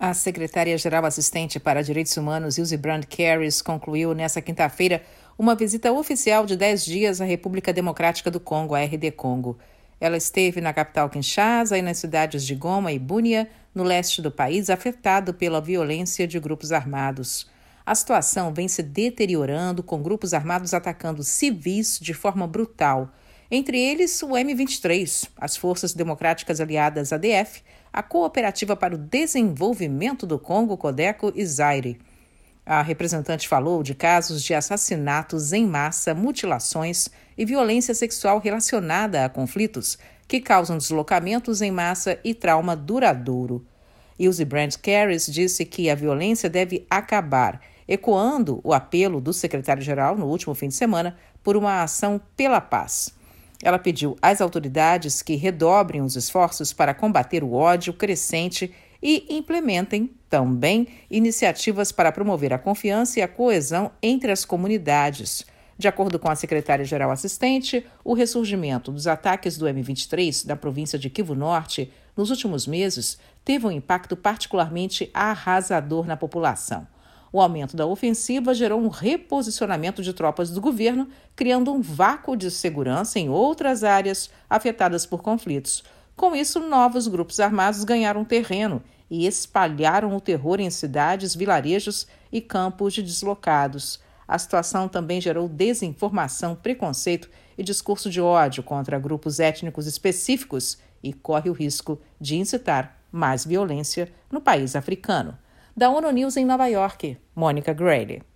A secretária-geral assistente para Direitos Humanos, Brand Carries, concluiu nesta quinta-feira uma visita oficial de 10 dias à República Democrática do Congo, a RD Congo. Ela esteve na capital Kinshasa e nas cidades de Goma e Bunia, no leste do país, afetado pela violência de grupos armados. A situação vem se deteriorando, com grupos armados atacando civis de forma brutal. Entre eles, o M23, as Forças Democráticas Aliadas ADF, a Cooperativa para o Desenvolvimento do Congo, Codeco e Zaire. A representante falou de casos de assassinatos em massa, mutilações e violência sexual relacionada a conflitos que causam deslocamentos em massa e trauma duradouro. Ilse Brandt Carris disse que a violência deve acabar, ecoando o apelo do secretário-geral no último fim de semana por uma ação pela paz. Ela pediu às autoridades que redobrem os esforços para combater o ódio crescente e implementem também iniciativas para promover a confiança e a coesão entre as comunidades. De acordo com a secretária-geral assistente, o ressurgimento dos ataques do M23 da província de Kivu Norte nos últimos meses teve um impacto particularmente arrasador na população. O aumento da ofensiva gerou um reposicionamento de tropas do governo, criando um vácuo de segurança em outras áreas afetadas por conflitos. Com isso, novos grupos armados ganharam terreno e espalharam o terror em cidades, vilarejos e campos de deslocados. A situação também gerou desinformação, preconceito e discurso de ódio contra grupos étnicos específicos e corre o risco de incitar mais violência no país africano. Da ONU News em Nova York, Mônica Grayle.